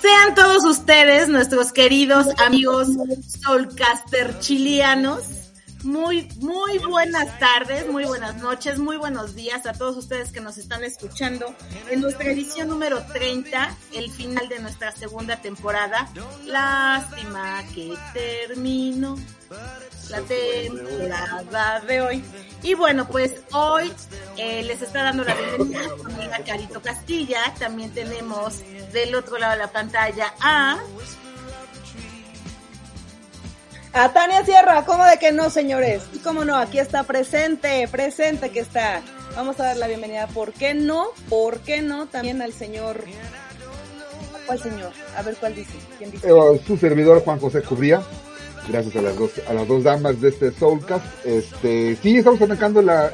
Sean todos ustedes, nuestros queridos amigos Soulcaster chilianos, muy, muy buenas tardes, muy buenas noches, muy buenos días a todos ustedes que nos están escuchando en nuestra edición número 30, el final de nuestra segunda temporada. Lástima que terminó la temporada de hoy. Y bueno, pues hoy eh, les está dando la bienvenida a mi amiga Carito Castilla. También tenemos del otro lado de la pantalla a a Tania Sierra, ¿cómo de que no, señores? Y cómo no, aquí está presente, presente que está. Vamos a dar la bienvenida, ¿por qué no? ¿Por qué no? También al señor. ¿Cuál señor? A ver cuál dice. ¿Quién dice? Eh, su servidor Juan José Cubría. Gracias a las dos, a las dos damas de este Soulcast. Este, sí, estamos arrancando la,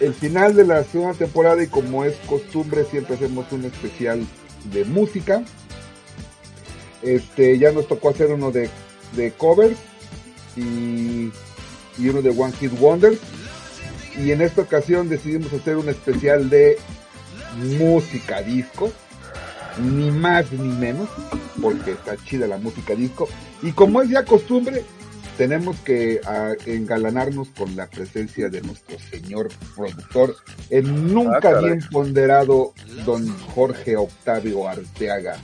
el final de la segunda temporada y como es costumbre siempre hacemos un especial de música. Este, ya nos tocó hacer uno de, de covers y, y uno de One Hit Wonders. Y en esta ocasión decidimos hacer un especial de música disco, ni más ni menos, porque está chida la música disco. Y como es ya costumbre, tenemos que ah, engalanarnos con la presencia de nuestro señor productor, el nunca Ah, bien ponderado don Jorge Octavio Arteaga.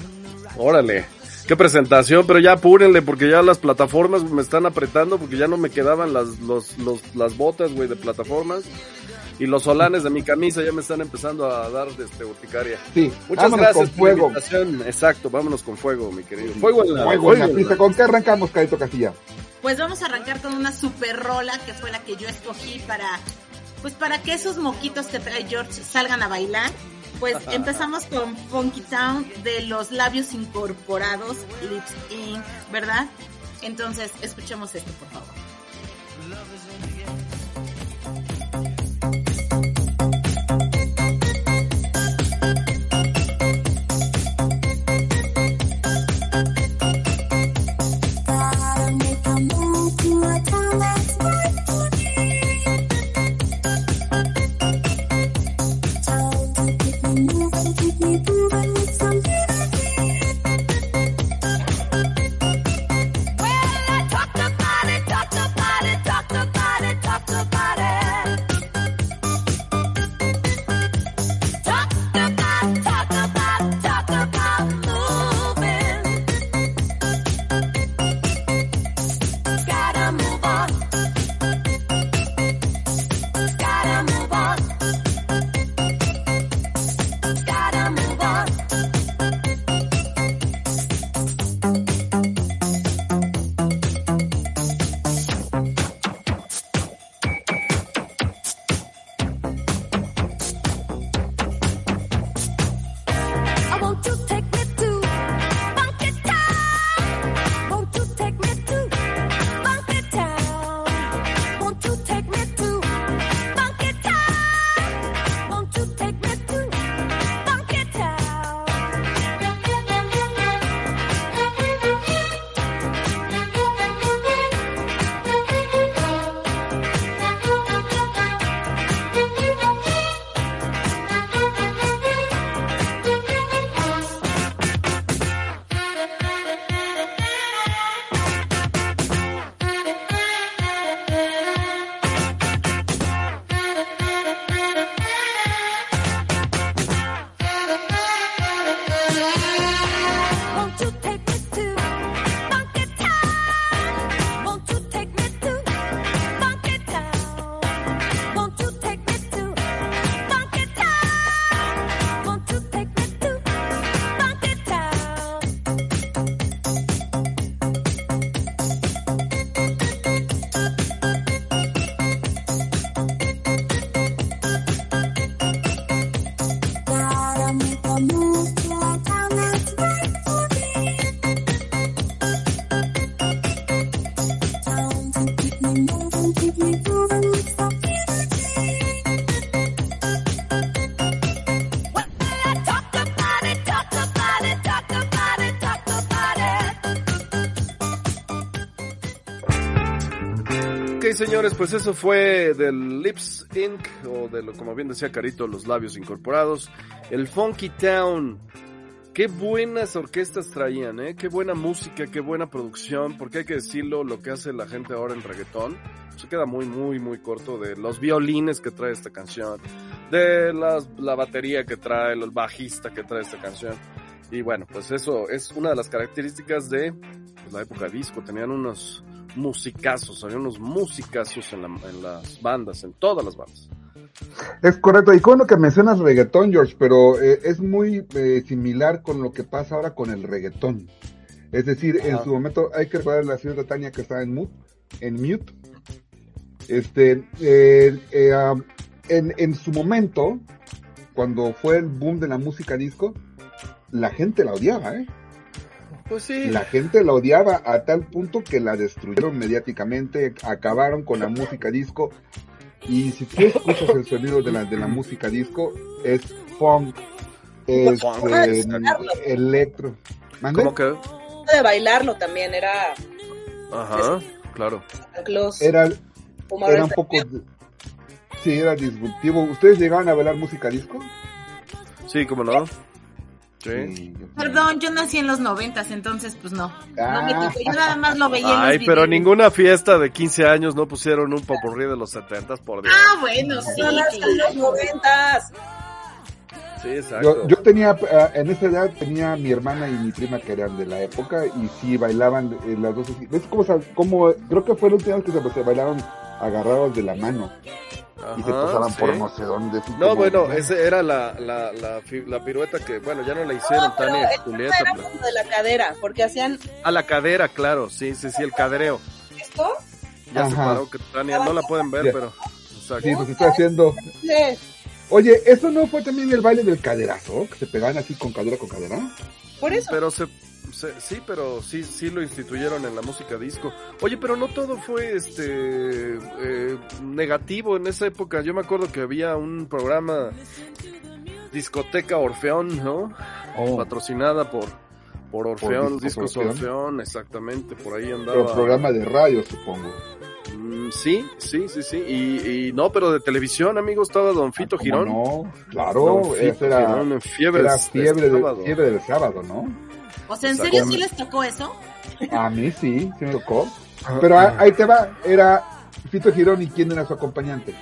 Órale. Qué presentación, pero ya apúrenle porque ya las plataformas me están apretando porque ya no me quedaban las, los, los, las botas, güey, de plataformas. Y los solanes de mi camisa ya me están empezando a dar este, urticaria. Sí, Muchas vámonos gracias con por fuego. la invitación. Exacto, vámonos con fuego, mi querido. Fuego en la, Fuego en la pista. ¿Con qué arrancamos, Carito Castilla? Pues vamos a arrancar con una super rola que fue la que yo escogí para, pues para que esos moquitos que trae George salgan a bailar. Pues empezamos con Funky Town de los labios incorporados, Lips Inc., ¿verdad? Entonces, escuchemos esto, por favor. Señores, pues eso fue del Lips Inc. o de lo, como bien decía Carito, los labios incorporados. El Funky Town. Qué buenas orquestas traían, ¿eh? Qué buena música, qué buena producción, porque hay que decirlo, lo que hace la gente ahora en reggaetón, se queda muy, muy, muy corto de los violines que trae esta canción, de las, la batería que trae, el bajista que trae esta canción. Y bueno, pues eso es una de las características de pues, la época disco, tenían unos musicazos, había unos musicazos en, la, en las bandas, en todas las bandas. Es correcto, y con lo que mencionas reggaetón, George, pero eh, es muy eh, similar con lo que pasa ahora con el reggaetón. Es decir, en su momento hay que recordar a la señora Tania que estaba en mute, en mute. Este, eh, um, en, en su momento, cuando fue el boom de la música disco, la gente la odiaba, ¿eh? Pues sí. La gente la odiaba a tal punto que la destruyeron mediáticamente, acabaron con la música disco. Y si tú escuchas el sonido de la, de la música disco, es funk, es eh, electro. ¿Mande? ¿Cómo que? De bailarlo también era. Ajá, claro. Era, era un poco... Sí, era disruptivo. ¿Ustedes llegaban a bailar música disco? Sí, cómo no. Sí. Perdón, yo nací en los noventas, entonces pues no. No me Ah. yo nada más lo veía en Ay, los pero videos. ninguna fiesta de 15 años no pusieron un popurrí de los 70 por Dios. Ah, bueno, sí. No nací en los noventas. Sí, exacto. Yo, yo tenía, ah, en esa edad tenía mi hermana y mi prima que eran de la época y sí bailaban eh, las dos. ¿Ves cómo, cómo- creo que fue la última vez que se, se bailaron agarrados de la mano y se Ajá, pasaban por no sé dónde. así No, como- bueno, esa era la, la, la, fi- la pirueta que, bueno, ya no la hicieron No, Julieta. era pero- como de la cadera, porque hacían A la cadera, claro, sí, sí, sí, el cadereo. esto. Ya se paró que Tania, no la pueden ver, Ya. pero... Exacto. Sí, pues está haciendo. Sí, Oye, ¿eso no fue también el baile del caderazo? Que se pegaban así con cadera con cadera. Por eso. Pero se- sí, pero sí, sí lo instituyeron en la música disco. Oye, pero no todo fue este eh, negativo en esa época. Yo me acuerdo que había un programa discoteca Orfeón, ¿no? Oh, Patrocinada por por Orfeón, Discos discos Orfeón. Orfeón, exactamente, por ahí pero andaba. programa de radio, supongo. Mm, sí, sí, sí, sí. Y, y no, pero de televisión, amigo, estaba Don Fito ¿Cómo Girón. No, claro, Don Fito era, Girón en fiebre, era de fiebre, sábado. de, fiebre del sábado, ¿no? O sea, ¿en Exacto. serio sí les tocó eso? A mí sí, sí me tocó. Pero a- ahí te va, era Fito Girón y quién era su acompañante.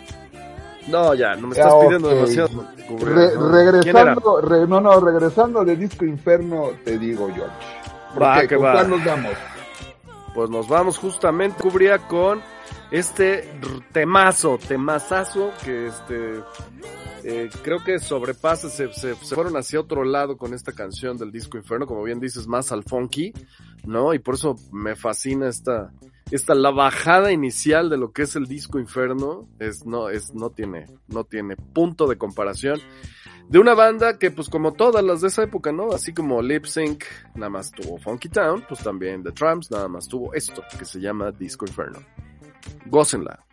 No, ya, no me estás Ah, pidiendo demasiado. Regresando, re- no, no, regresando de Disco Inferno, te digo, George. ¿Por Va, qué? que ¿Con va. cuál nos vamos? Pues nos vamos justamente, cubría con este temazo, temazazo que este eh, creo que sobrepasa, se, se, se fueron hacia otro lado con esta canción del disco Inferno, como bien dices, más al funky, ¿no? Y por eso me fascina esta, esta la bajada inicial de lo que es el disco Inferno, es no, es, no tiene, no tiene punto de comparación. De una banda que, pues, como todas las de esa época, ¿no? Así como Lip Sync nada más tuvo Funky Town, pues también The Tramps nada más tuvo esto, que se llama Disco Inferno. Gócenla.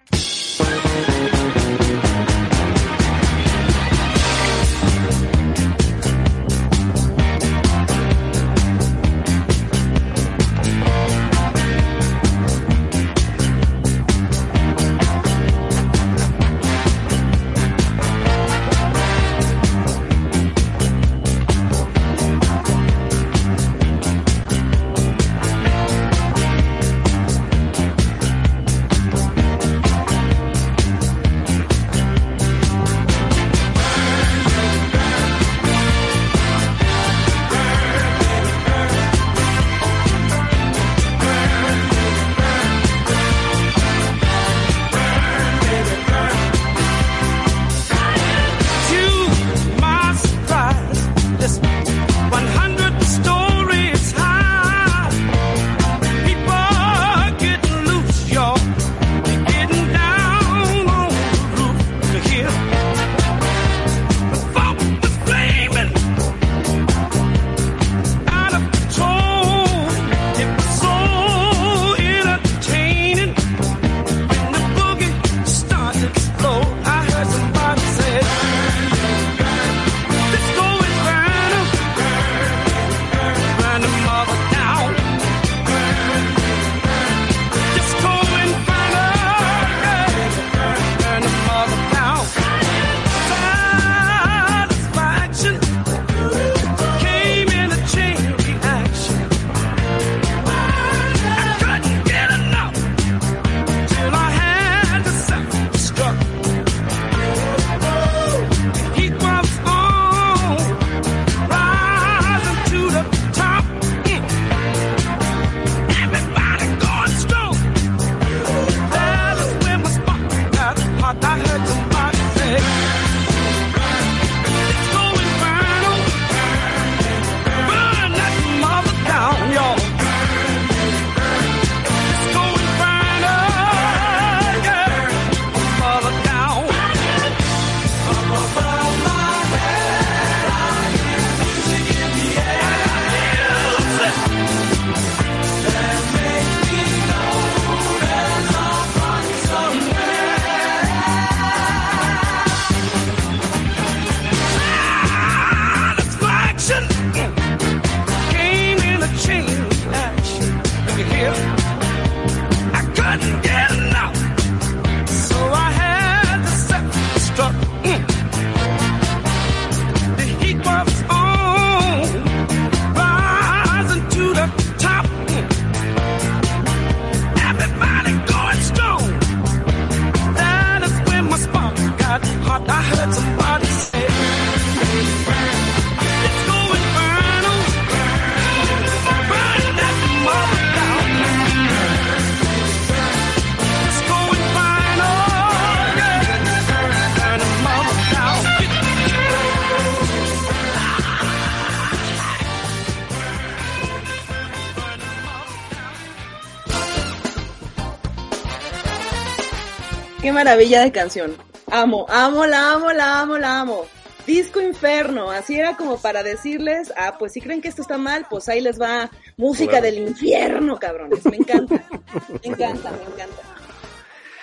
Maravilla de canción. Amo, amo, la amo, la amo, la amo. Disco Inferno, así era como para decirles, ah, pues si creen que esto está mal, pues ahí les va música Claro. del infierno, cabrones. Me encanta, me encanta, me encanta.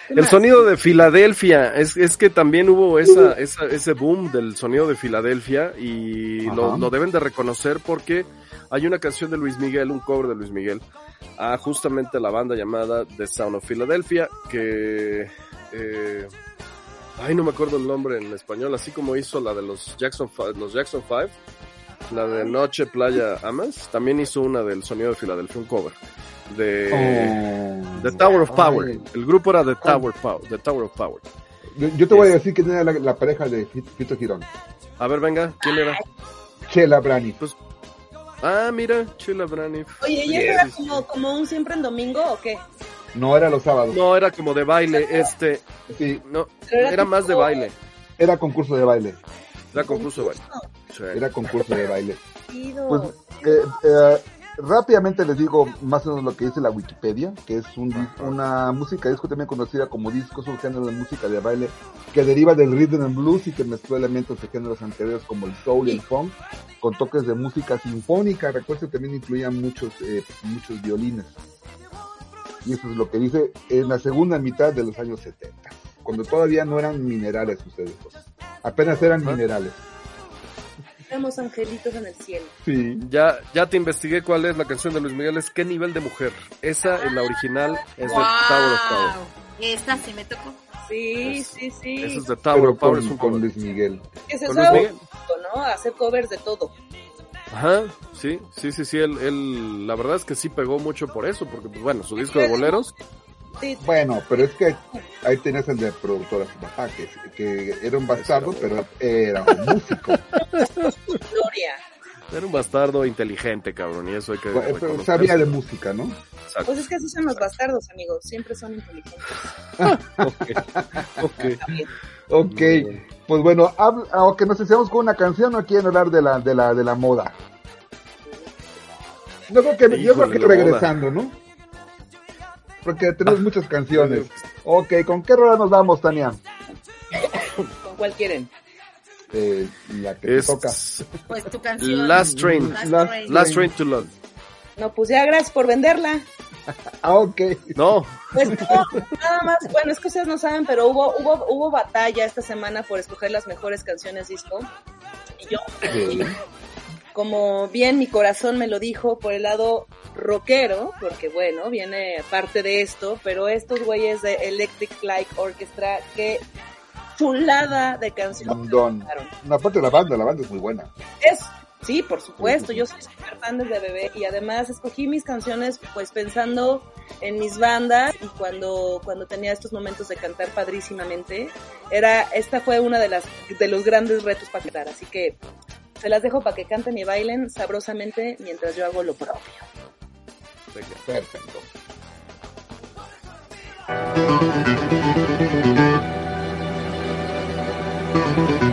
¿Qué El más? sonido de Filadelfia, es, es que también hubo esa, esa, ese boom del sonido de Filadelfia y lo, lo deben de reconocer porque hay una canción de Luis Miguel, un cover de Luis Miguel, a justamente la banda llamada The Sound of Philadelphia, que, eh, ay no me acuerdo el nombre en español, así como hizo la de los Jackson, los Jackson Five, la de Noche, Playa, Amas, también hizo una del sonido de Filadelfia, un cover de... Oh. The Tower of Power. Ay. El grupo era The Tower Power. The Tower of Power. Yo, yo te voy a decir quién era la, la pareja de Fit- Fito Girón. A ver, venga, ¿quién era? Chela Brani. Ah, mira, Chila Braniff. Oye, ¿y Sí, eso era como un siempre en domingo o qué? No era los sábados. No, era como de baile, este, Sí, no, era era más de baile. era concurso de baile. Era concurso de baile. Sí. Era concurso de baile. Pues eh, eh, rápidamente les digo más o menos lo que dice la Wikipedia, que es un, una música disco también conocida como disco, es un género de música de baile que deriva del rhythm and blues y que mezcló elementos de géneros anteriores como el soul y el funk con toques de música sinfónica. Recuerden que también incluían muchos eh, muchos violines. Y eso es lo que dice en la segunda mitad de los años 70, cuando todavía no eran minerales ustedes dos. Apenas eran Ah. minerales. Tenemos angelitos en el cielo. Sí. Ya, ya te investigué cuál es la canción de Luis Miguel, es qué nivel de mujer. Esa, en la original, es de Tower of Power. Esta sí me tocó. Sí, Es- sí, sí. Esa es de Tower of Power, con, es un con cover. Luis Miguel. Que se mucho, ¿no? Hacer covers de todo. Ajá, sí, sí, sí, sí, él, él, la verdad es que sí pegó mucho por eso, porque, pues bueno, su disco de boleros, Sí, Bueno, pero es que ahí tenías el de productora su papá, que, que era un bastardo, pero era un músico. Gloria. era un bastardo inteligente, cabrón, y eso hay que Bueno. Sabía de música, ¿no? Exacto. Pues es que así son los bastardos, amigos. Siempre son inteligentes. Ok, ok. Ok, pues bueno, aunque nos hacemos con una canción, no quieren hablar de la, de la, de la moda. Yo creo que, yo creo que regresando, ¿no? Porque tenemos muchas canciones. Ok, ¿con qué rola nos vamos, Tania? ¿Con cuál quieren? Eh, la que te Es toca. Pues tu canción. Last Train. Last Last Train. Last Train to Love. No, pues ya gracias por venderla. Ah, ok. No, Pues no, nada más, bueno, es que ustedes no saben, pero hubo, hubo, hubo batalla esta semana por escoger las mejores canciones disco. Y yo, Sí. como bien mi corazón me lo dijo, por el lado rockero, porque bueno, viene parte de esto, pero estos güeyes de Electric Light Orchestra, qué chulada de canción. Aparte de la banda, la banda es muy buena. Es, sí, por supuesto, yo soy super fan desde bebé y además escogí mis canciones pues pensando en mis bandas y cuando, cuando tenía estos momentos de cantar padrísimamente, era, esta fue una de las, de los grandes retos para cantar, así que se las dejo para que canten y bailen sabrosamente mientras yo hago lo propio. Perfecto. It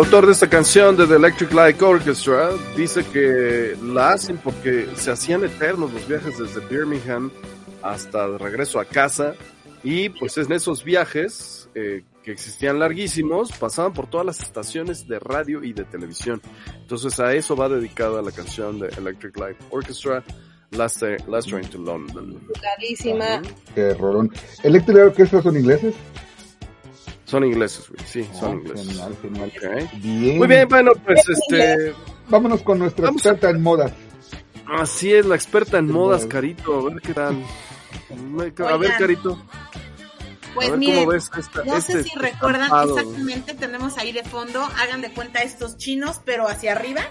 autor de esta canción de The Electric Light Orchestra dice que la hacen porque se hacían eternos los viajes desde Birmingham hasta de regreso a casa y pues en esos viajes eh, que existían larguísimos pasaban por todas las estaciones de radio y de televisión. Entonces a eso va dedicada la canción de Electric Light Orchestra, Last, Last Train to London. Clarísima. Qué rolón. ¿Electric Orchestra son ingleses? Son ingleses, güey, sí, son Ah, ingleses. genial, genial. Ok. Bien. Muy bien, bueno, pues este... Vámonos con nuestra Vamos a- experta en moda. Así es, la experta en Sí, modas, modas. Carito. A ver qué tal. A ver, Carito. Pues a ver miren, cómo ves esta, no este sé si recuerdan estampado. exactamente, tenemos ahí de fondo, hagan de cuenta estos chinos, pero hacia arriba,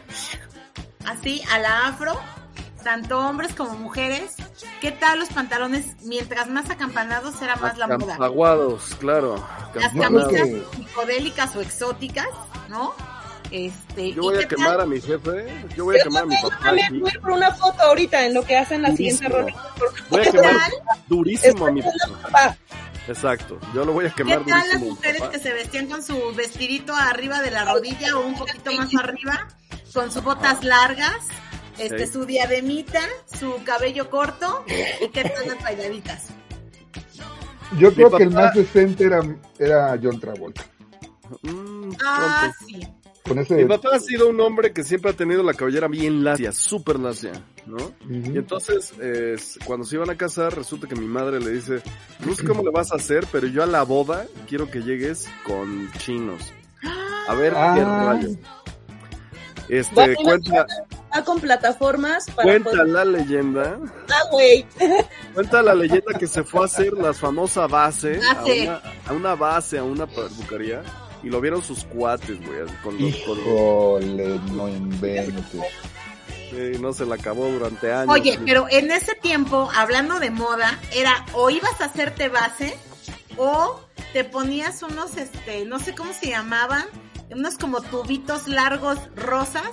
así a la afro, tanto hombres como mujeres. ¿Qué tal los pantalones? Mientras más acampanados era más la moda. Aguados, claro. Las Yo camisas que- psicodélicas o exóticas, ¿no? Este, Yo ¿y voy a qué quemar tal? a mi jefe. Yo voy a Yo quemar a mi yo papá. también y voy por una foto ahorita en lo que hacen la siguiente Durísimo. ronda. Voy a ¿Qué quemar tal? durísimo a mi papá. Exacto. Yo lo voy a ¿Qué quemar tal las durísimo. mi mujeres papá. que se vestían con su vestidito arriba de la rodilla o un poquito más arriba, con sus botas largas, este, Sí. su diademita, su cabello corto y qué tal las bailaditas? Yo creo que el más decente era, era John Travolta. Mm, Ah, sí. Con ese. Mi papá ha sido un hombre que siempre ha tenido la cabellera bien lacia, súper lacia, ¿no? Y entonces, eh, cuando se iban a casar, resulta que mi madre le dice, no sé cómo le vas a hacer, pero yo a la boda quiero que llegues con chinos. A ver qué Ah. rayo. Este, cuenta, Va con plataformas para cuenta poder- la leyenda, Ah, güey. cuenta la leyenda que se fue a hacer la famosa base, a Base. una, a una base, a una peluquería, y lo vieron sus cuates, güey, así con los, Híjole, no inventes. sí, no se la acabó durante años. Oye, pero en ese tiempo, hablando de moda, era o ibas a hacerte base o te ponías unos, este, no sé cómo se llamaban, unos como tubitos largos rosas,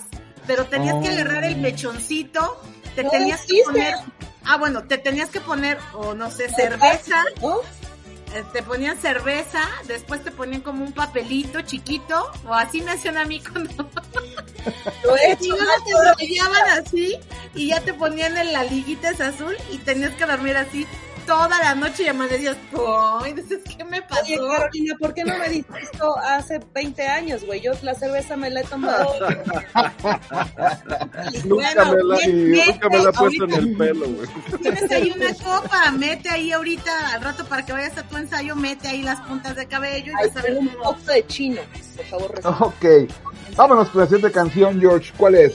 pero tenías que Oh. agarrar el mechoncito, te No tenías que poner, ah bueno, te tenías que poner, o no sé, cerveza, ¿no? eh, te ponían cerveza, después te ponían como un papelito chiquito, o así me hacían a mí cuando Lo he y hecho. luego te enrollaban así y ya te ponían en la liguita esa azul y tenías que dormir así toda la noche y amanecías, ¡ay! Dices, ¿qué me pasó? Oye, Carolina, ¿por qué no me diste esto hace 20 años, güey? Yo la cerveza me la he tomado. Nunca me la, bien, bien, nunca me la he puesto en el pelo, güey. Tienes ahí una copa, mete ahí ahorita al rato para que vayas a tu ensayo, mete ahí las puntas de cabello y Ay, vas a ver pero un poco de chino, por favor. respeta. Ok. Vámonos con la siguiente canción, George. ¿Cuál es?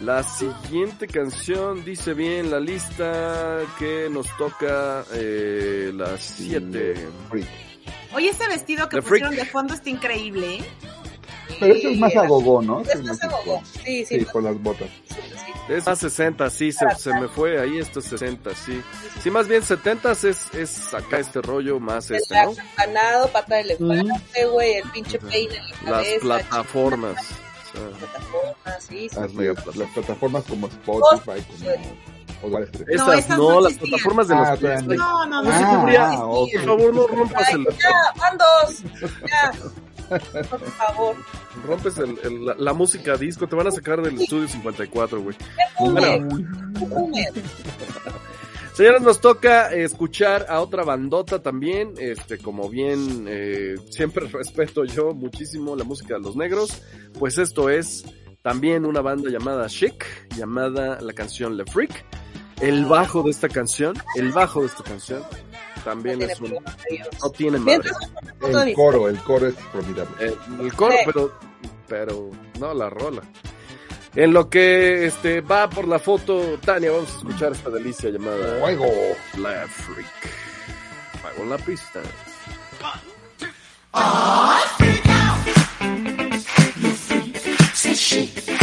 La siguiente canción dice bien la lista que nos toca eh, las 7. Freak. Oye, ese vestido que The pusieron Freak. de fondo está increíble, ¿eh? Pero eso es más agogó, ¿no? Es más agogó. Sí, sí. Sí, con las botas. Es más 60, sí, se, se me fue ahí esto es 60, sí. Sí, más bien 70 es, es acá este rollo más El este, ¿no? ganado, pata de elefante, güey, el pinche peine en la Las cabeza. plataformas. Plataformas, sí, sí. Las las plataformas como Spotify, como... o No, esas no, no las plataformas de Ah, los pies. No, no, no. Ah, Julia, ah, ok. Por favor, no rompas Ay, el, ya, van dos. Ya. Por favor. rompes el, el- la, la música disco, te van a sacar del estudio 54, güey. Señores, nos toca escuchar a otra bandota también, este, como bien eh, siempre respeto yo muchísimo la música de los negros, pues esto es también una banda llamada Chic, llamada la canción Le Freak. El bajo de esta canción, el bajo de esta canción, también No es un, no tiene madre. El coro, el coro es formidable. Eh, el coro, Sí. pero, pero, no la rola. En lo que este va por la foto, Tania, vamos a escuchar esta delicia llamada Fuego. La Freak. Pago en la pista. Freak out.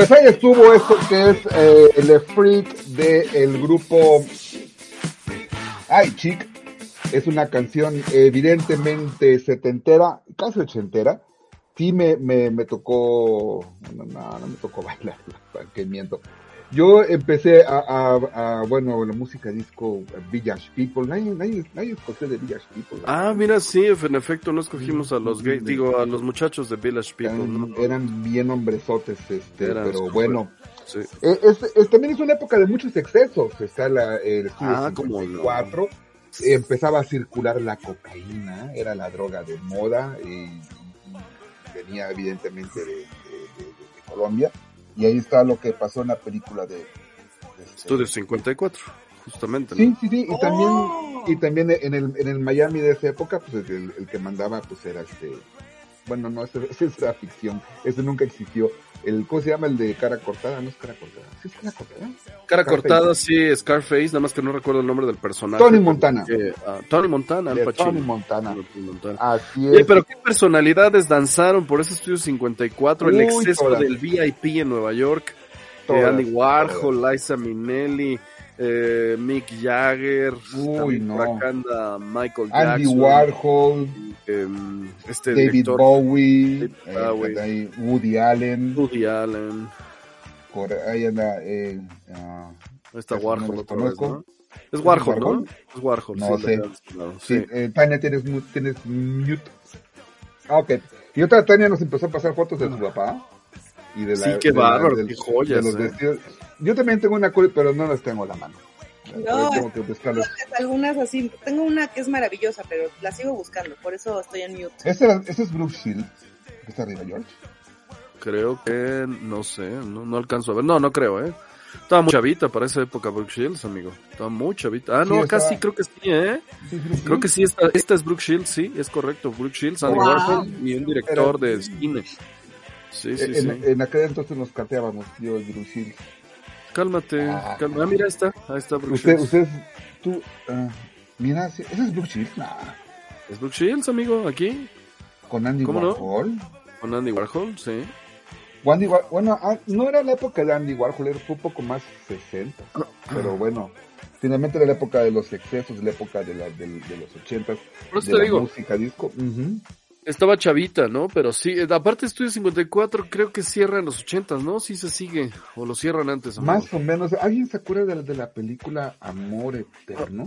Pues ahí estuvo esto que es eh, el freak del de grupo Ay Chic. Es una canción evidentemente setentera, casi ochentera. Sí me, me, me tocó, no, no, no me tocó bailar, que miento yo empecé a, a, a, bueno, la música disco eh, Village People. Nadie, escogió de Village People. Ah, mira, sí, en efecto, no escogimos a los gays, digo, a los muchachos de Village People. Eran, bien hombresotes, este, pero bueno. Sí. Eh, también es una época de muchos excesos. Está la, el estudio ah, 54. Empezaba a circular la cocaína, era la droga de moda y, venía evidentemente de Colombia. Y ahí está lo que pasó en la película de... Estudio este, 54, justamente. Sí, sí, sí, y también, ¡Oh! y también en, el, en el Miami de esa época, pues el, el que mandaba pues era este bueno, no, ese, ese era ficción, ese nunca existió. El, ¿cómo se llama? El de cara cortada, no es cara cortada, sí es cara cortada. Cara Scarface. cortada, sí, Scarface, nada más que no recuerdo el nombre del personaje. Tony Montana. que, ah, Tony Montana, Al Pacino. Tony Montana. Montana. Así Oye, es. pero qué personalidades danzaron por ese estudio 54, el Uy, exceso todas. del VIP en Nueva York, eh, Andy Warhol, Liza Minnelli, eh, Mick Jagger, Uy, no. anda Michael Andy Jackson, Warhol, em, este David director, Bowie, David eh, Bowie. ahí Woody Allen, Woody Allen, por ahí anda, eh, ahí está no Warhol los otra vez, conozco. ¿no? Es Warhol, ¿no? Warhol? Es Warhol, No sí, sé. mencionado, sí, sí. eh, Tania tienes, tienes mute. Ah, ok. Y otra Tania nos empezó a pasar fotos de su papá. Y de la, Sí, qué de la- bárbaro, del- qué joyas, de los eh. vestidos. Yo también tengo una col- pero no las tengo a la mano. No, tengo que buscarlas. Algunas así, tengo una que es maravillosa, pero la sigo buscando, por eso estoy en mute. Ese, ese es Brooke Shield, que está arriba, George. Creo que, no sé, no, no alcanzo a ver. No, no creo, ¿eh? Estaba muy chavita para esa época Brooke Shields, amigo. Estaba muy chavita. Ah, no, Sí, acá estaba- sí creo que sí, ¿eh? Sí. Creo que sí, esta, esta es Brooke Shields, sí, es correcto. Brooke Shields, Andy Wow. Warhol y un director de cine. Sí, sí, en, sí. en aquel entonces nos cateábamos, yo y Shield. Cálmate, Ah. cálmate. Ah, mira, está, ahí está Brooke Usted, Shields. usted, tú, ah, mira, ese es Brooke Shield, nah, Es Brooke Shields, amigo, aquí, con Andy ¿Cómo no? Warhol. con Andy Warhol, sí. Andy War- bueno, ah, no era la época de Andy Warhol, era un poco más 60. Pero bueno, finalmente era la época de los excesos, de la época de, la, del- de los 80 Por eso de te la digo, música disco. Ujú. Estaba chavita, ¿no? Pero sí, eh, aparte Estudio 54 creo que cierra en los 80, ¿no? Sí se sigue, o lo cierran antes. Más o menos. ¿Alguien se acuerda de la, de la película Amor Eterno?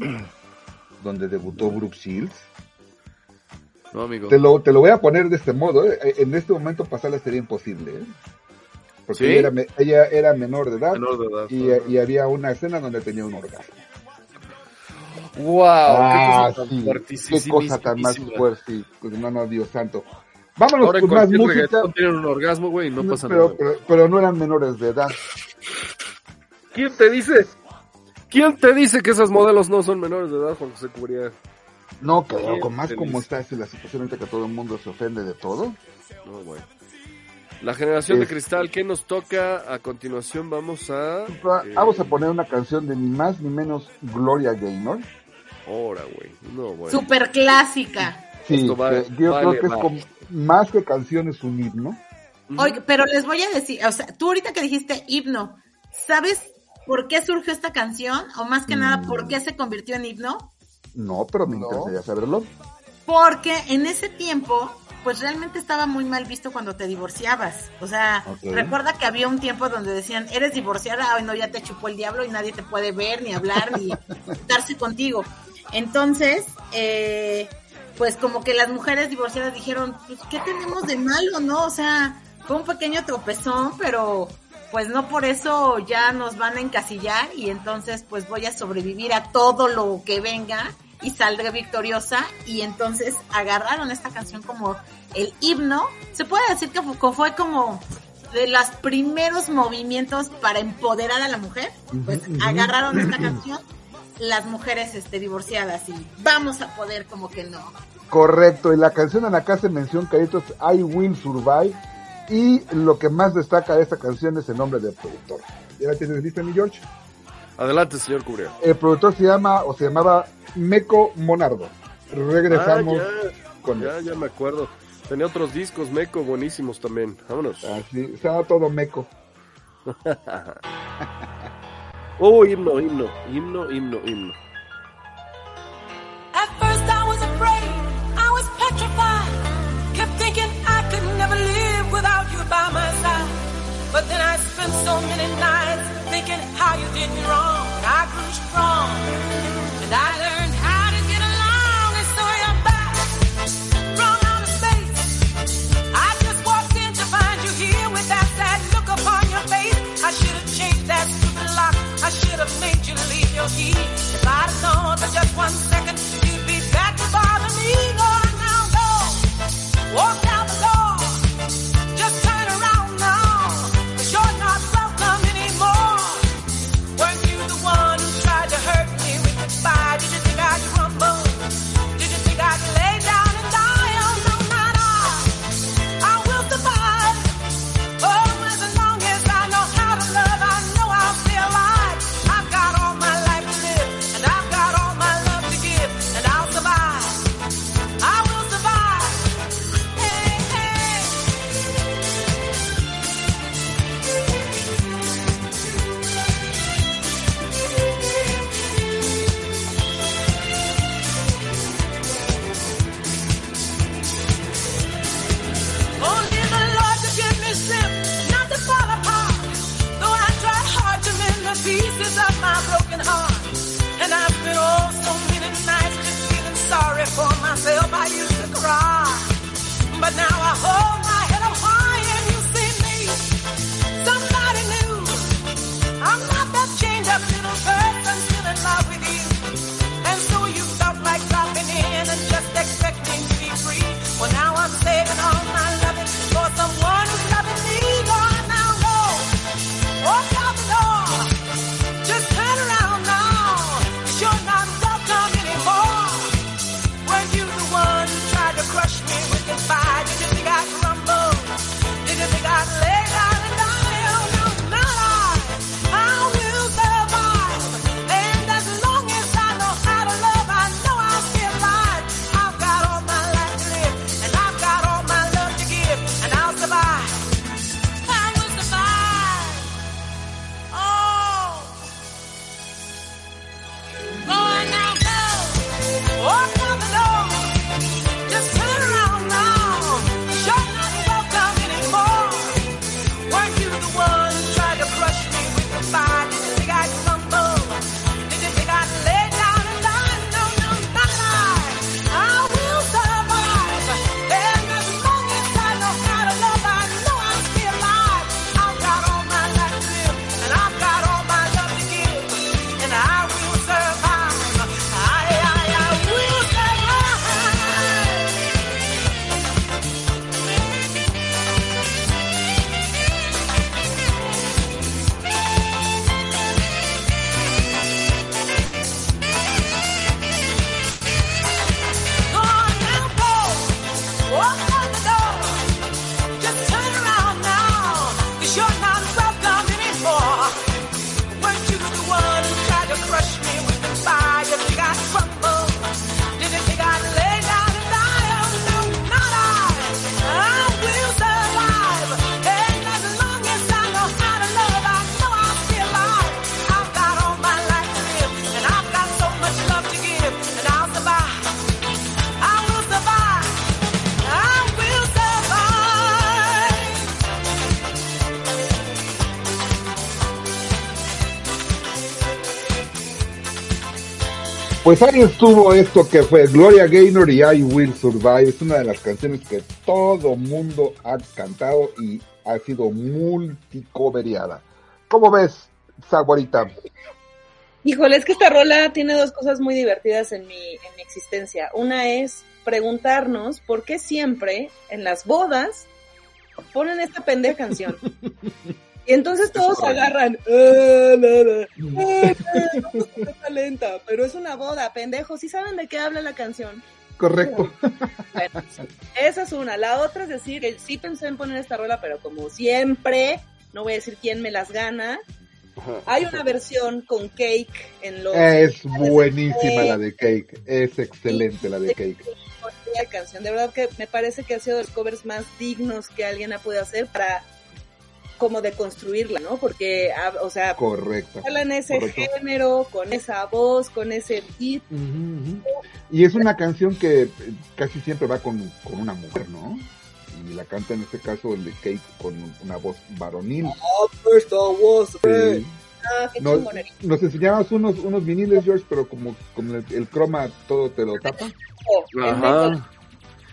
donde debutó Brooke Shields. No, amigo. Te lo, te lo voy a poner de este modo. ¿eh? En este momento pasarla sería imposible. ¿eh? Porque ¿Sí? ella, era, ella era menor de edad. Menor de edad. Y, y había una escena donde tenía un orgasmo. Wow, Ah, qué cosa tan sí, fuertísima. qué cosa tan más fuerte. Pues, No, no, Dios santo. Vámonos Ahora en con más cualquier música. tienen un orgasmo, güey, no No, pasa pero, nada. pero, pero no eran menores de edad. ¿Quién te dice? ¿Quién te dice que esas modelos no son menores de edad, Juan José? No, pero con más como está esa la situación ahorita que todo el mundo se ofende de todo. No, güey. La generación de Es- cristal, ¿qué nos toca? A continuación vamos a... Eh, Vamos a poner una canción de ni más ni menos Gloria Gaynor. Ahora, güey. No, güey. Super clásica. Sí, Esto va- que yo vale creo que es más. como- más que canción es un himno. Oye, pero les voy a decir, o sea, tú ahorita que dijiste himno, ¿sabes por qué surgió esta canción? O más que nada, ¿por qué se convirtió en himno? No, pero me No. interesaría saberlo. Porque en ese tiempo, pues realmente estaba muy mal visto cuando te divorciabas. O sea, recuerda que había un tiempo donde decían, eres divorciada, ay no, ya te chupó el diablo y nadie te puede ver, ni hablar, ni juntarse contigo. Entonces, eh, pues como que las mujeres divorciadas dijeron, pues, ¿qué tenemos de malo, no? O sea, fue un pequeño tropezón, pero pues no por eso ya nos van a encasillar y entonces pues voy a sobrevivir a todo lo que venga y saldré victoriosa y entonces agarraron esta canción como el himno. Se puede decir que fue, fue como de los primeros movimientos para empoderar a la mujer, pues agarraron esta canción las mujeres este divorciadas y vamos a poder como que no. Correcto, y la canción en la que hace mención Caritos I Will Survive. Y lo que más destaca de esta canción es el nombre del productor. ¿Ya la tienes lista, mi George? Adelante, señor Cubriá. El productor se llama o se llamaba Meco Monardo. Regresamos Ah, con ya, él. ya me acuerdo. Tenía otros discos meco buenísimos también. Vámonos. Así, estaba todo meco. Oh, oh, himno, himno, himno, himno, himno. At first I was afraid, I was petrified. Kept thinking I could never live without you by my side. But then I spent so many nights thinking how you did me wrong. I grew strong, and I learned your key. If I'd known for just one second, you'd be back to bother me. On now, go. Walk now I hold Ahí estuvo esto que fue Gloria Gaynor y I Will Survive. Es una de las canciones que todo mundo ha cantado y ha sido multicoveriada. ¿Cómo ves, Zaguarita? Híjole, es que esta rola tiene dos cosas muy divertidas en mi, en mi existencia. Una es preguntarnos por qué siempre en las bodas ponen esta pendeja canción. Y entonces todos se agarran. "Ah, ah, lenta, pero es una boda, pendejos. ¿Sí saben de qué habla la canción? Correcto. Bueno, esa es una. La otra es decir que sí pensé en poner esta rola, pero como siempre, no voy a decir quién me las gana. Hay una versión con Cake en los. Es buenísima la de Cake. Es excelente la de Cake. la canción. De verdad que me parece que ha sido de los covers más dignos que alguien ha podido hacer para como de construirla, ¿no? Porque, ah, o sea, Correcto. en ese correcto. género, con esa voz, con ese beat. Y es una canción que eh, casi siempre va con, con una mujer, ¿no? Y la canta en este caso el de Cake con una voz varonil. Sí. Ah, qué No, chingonería. nos enseñabas unos, unos viniles, George, pero como, como el, el croma todo te lo tapa. El Ajá.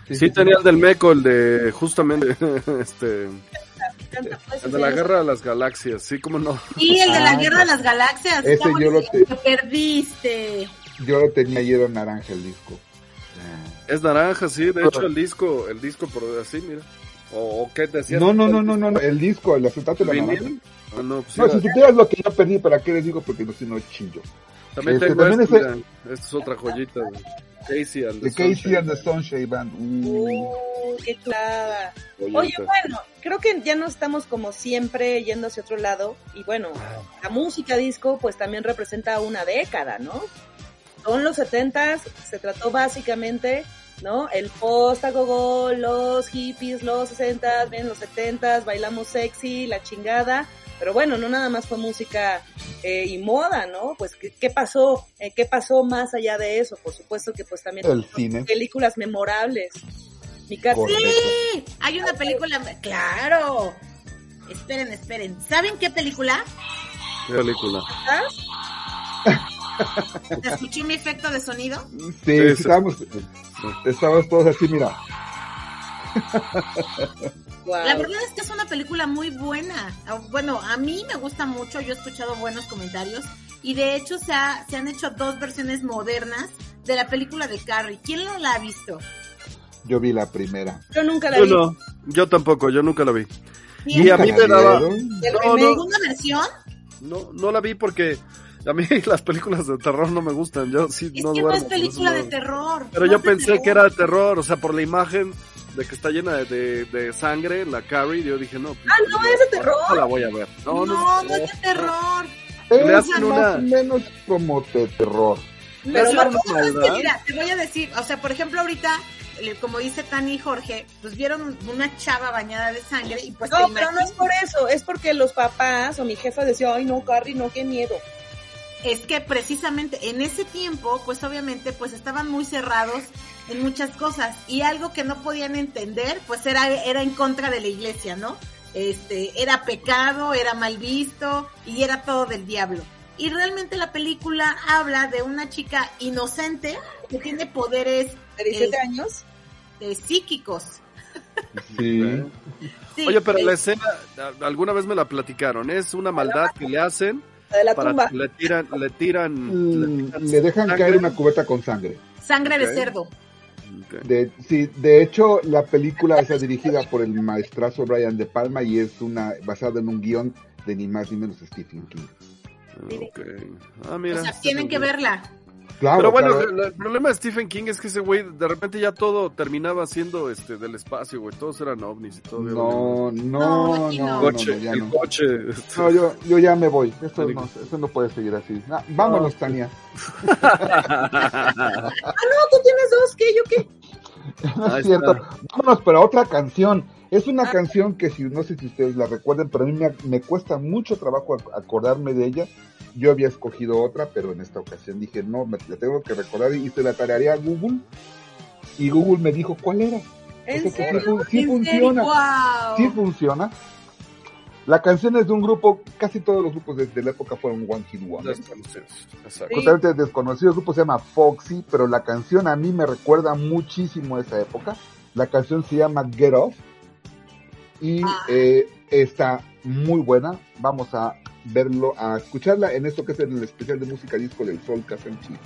Sí, tenía el del Meco, el de justamente este canta, pues, el de la guerra de las galaxias, sí, cómo no. Y el de la Ah, Guerra de las Galaxias. ese yo lo te- perdiste. Yo lo tenía y era naranja el disco. Es naranja, sí, de hecho el disco, el disco por así, mira. O, o qué te decía. No, no, no, no, no, no, el disco, el acetato de la naranja. Ah, no, pues, No, sí, si supieras lo que yo perdí, ¿para qué les digo? Porque no, si no chillo. también este, tengo también esto, ese- mira, esta es otra joyita. Casey and the De Casey Sunshine. and the Sunshine Band. Uh, Uy, qué clara. Oye, Joyita. bueno, creo que ya no estamos como siempre yendo hacia otro lado. Y bueno, la música disco pues también representa una década, ¿no? Son los setentas, se trató básicamente, ¿no? El post a gogo, los hippies, los sesentas, bien los setentas, bailamos sexy, la chingada. Pero bueno, no nada más fue música eh, y moda, ¿no? Pues, ¿qué, qué pasó? Eh, ¿Qué pasó más allá de eso? Por supuesto que pues también El cine. películas memorables. Mi casa. Sí, hay una película. Claro. Esperen, esperen. ¿Saben qué película? Qué película. ¿Te escuché mi efecto de sonido? Sí, Sí, sí. estábamos, estábamos todos así, mira. Guau. La verdad es que es una película muy buena. Ah, Bueno, a mí me gusta mucho, yo he escuchado buenos comentarios y de hecho se, ha- se han hecho dos versiones modernas de la película de Carrie. ¿Quién no la ha visto? Yo vi la primera. Yo nunca la Yo vi. no, yo tampoco, yo nunca la vi. ¿Quién? Y a mí me daba. El No, no. ¿Segunda versión? no, no la vi porque a mí las películas de terror no me gustan, yo sí Es no que no duermo. es por película de no- terror. Pero no yo es de pensé terror. que era de terror, o sea, por la imagen de que está llena de, de, de sangre, la Carrie, yo dije, no. Ah, no, es de terror. No la voy a ver. No, No, no, no, es de terror. Le Es hacen más una- o menos como de terror. Pero Marco, Es que mira, te voy a decir, o sea, por ejemplo, ahorita, como dice Tani y Jorge, pues vieron una chava bañada de sangre y pues te No, pero no es por eso, es porque los papás o mi jefa decía, ay no, Carrie, no, qué miedo. es que precisamente en ese tiempo, pues obviamente, pues estaban muy cerrados en muchas cosas y algo que no podían entender, pues era, era en contra de la iglesia, ¿no? Este, era pecado, era mal visto y era todo del diablo. Y realmente la película habla de una chica inocente que tiene poderes ¿De 17 Eh, años? eh, psíquicos. Sí. Sí, Oye, pero la escena, alguna vez me la platicaron, es una maldad que le hacen La de la para tumba. le tiran, le tiran, Mm, tiran Le dejan sangre. caer una cubeta con sangre. sangre de cerdo. De, sí, de hecho, la película está dirigida por el maestrazo Brian De Palma y es una basada en un guion de ni más ni menos Stephen King. Ok. Ah, mira. o sea, tienen que verla. Claro, Pero bueno, claro. el, el problema de Stephen King es que ese güey de repente ya todo terminaba siendo este del espacio, güey. Todos eran ovnis y todo. No, no, No, no, aquí no, no. no, El coche, el no. coche. No, yo, yo ya me voy. Esto no, esto no puede seguir así. Ah, vámonos, Tania. Ah, no, tú tienes dos, ¿qué? ¿Yo qué? No es Ahí cierto. está. Vámonos para otra canción. Es una Ah. canción que si no sé si ustedes la recuerden, pero a mí me, me cuesta mucho trabajo ac- acordarme de ella. Yo había escogido otra, pero en esta ocasión dije, no, me la tengo que recordar y se la tarearé a Google. Y Google me dijo, ¿cuál era? ¿En O sea que sí serio? fun- sí ¿En serio? funciona. Sí funciona. La canción es de un grupo, casi todos los grupos desde la época fueron One Hit Wonder. Exacto. Sí. Totalmente desconocido, el grupo se llama Foxy, pero la canción a mí me recuerda muchísimo a esa época. La canción se llama Get Off y Ah. eh, está muy buena. Vamos a verlo, a escucharla en esto que es en el especial de música disco del Sol Café en Chile.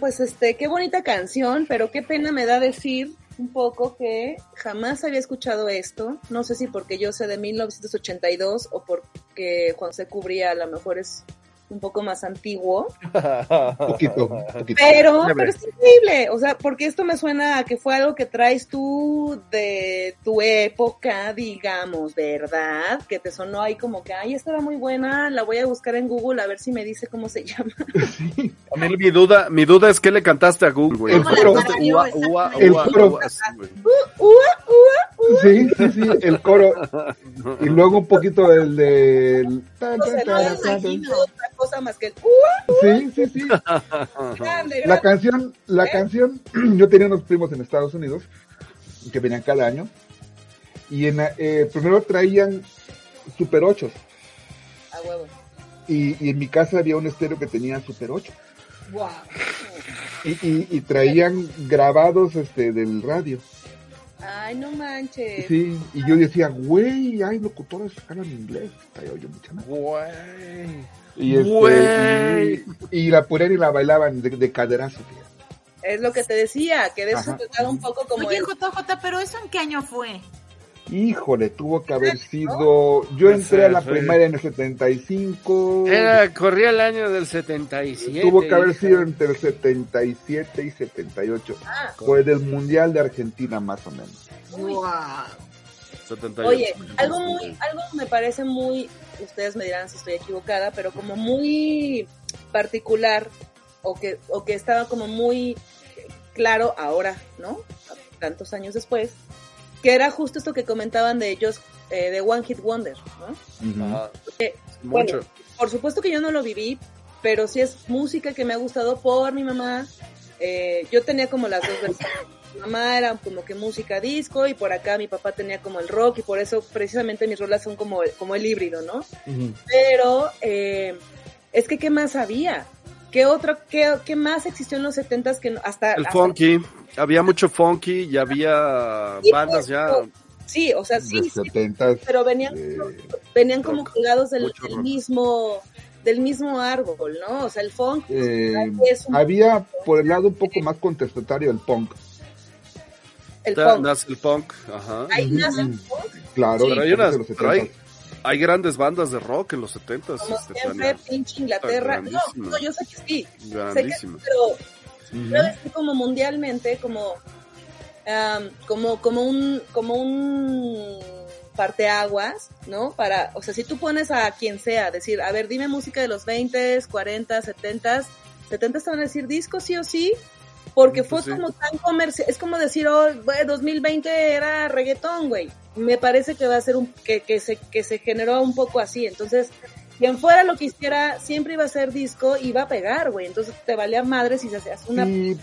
Pues este, qué bonita canción, pero qué pena me da decir un poco que jamás había escuchado esto. No sé si porque yo sé de 1982 o porque Juan se cubría a lo mejor es un poco más antiguo. poquito, un poquito. Pero, pero es increíble, o sea, porque esto me suena a que fue algo que traes tú de tu época, digamos, ¿verdad? Que te sonó ahí como que, ay, esta era muy buena, la voy a buscar en Google a ver si me dice cómo se llama. A mí mi duda, mi duda es que le cantaste a Google, güey. El cantaste ua, ua. Uh, ua, ua, Sí, sí, sí, el coro. Y luego un poquito el sé, no cosa más que el uh, Sí, sí, sí. grande, La grande. canción, la ¿Eh? canción, yo tenía unos primos en Estados Unidos que venían cada año y en, eh, primero traían Super 8 A huevo. y, y en mi casa había un estéreo que tenía Super 8 Wow. y, y, y traían grabados este del radio. Ay, no manches. Sí, y yo decía, güey, hay locutores que hablan inglés. Puta, yo, yo mucha madre. Güey. Y, este, y, y la ponían y la bailaban de, de caderazo. fíjate. Es lo que te decía, que de eso Ajá. se trataba un poco como Oye, el- JJ, pero ¿eso en qué año fue? Híjole, tuvo que haber sido. Yo entré a la primaria en el 75. Era, corría el año del 77. Tuvo que haber sido entre el 77 y 78. Ah, Fue del Mundial de Argentina, más o menos. uy. Wow. 78. Oye, algo muy, algo me parece muy, ustedes me dirán si estoy equivocada, pero como muy particular o que, o que estaba como muy claro ahora, ¿no? Tantos años después, que era justo esto que comentaban de ellos, eh, de One Hit Wonder, ¿no? Porque, Mucho. bueno, por supuesto que yo no lo viví, pero sí es música que me ha gustado por mi mamá. Eh, yo tenía como las dos versiones. Mamá era como que música disco y por acá mi papá tenía como el rock y por eso precisamente mis rolas son como, como el híbrido, ¿no? Pero eh, es que ¿qué más había? ¿Qué otro, qué, qué más existió en los setentas que no- hasta... El hasta- funky. Había mucho funky y había Sí, bandas pues, ya. Sí, o sea, sí, de sí, 70 pero venían eh, venían como rock, colgados del, del mismo del mismo árbol, ¿no? O sea, el funk eh, es un- había por el lado un poco más contestatario el punk. El Ta- funk. nace el punk. Ajá. Ahí nace el funk, Claro, Pero hay, unas, pero hay, 70s. hay grandes bandas de rock en los 70 como este, siempre, Tania. pinche Inglaterra. No, no, yo sé que sí, sé que pero Ujú. quiero decir como mundialmente, como am, como como un como un parteaguas, ¿no? Para, o sea, si tú pones a quien sea, decir, a ver, dime música de los 20, 40, 70, 70 te van a decir disco sí o sí, porque Pues fue sí. como tan comercial, es como decir, oh, güey, 2020 era reggaetón, güey. Me parece que va a ser un que, que se que se generó un poco así, entonces quien fuera lo que hiciera, siempre iba a ser disco y iba a pegar, güey. Entonces te valía madre si se hacías una Sí,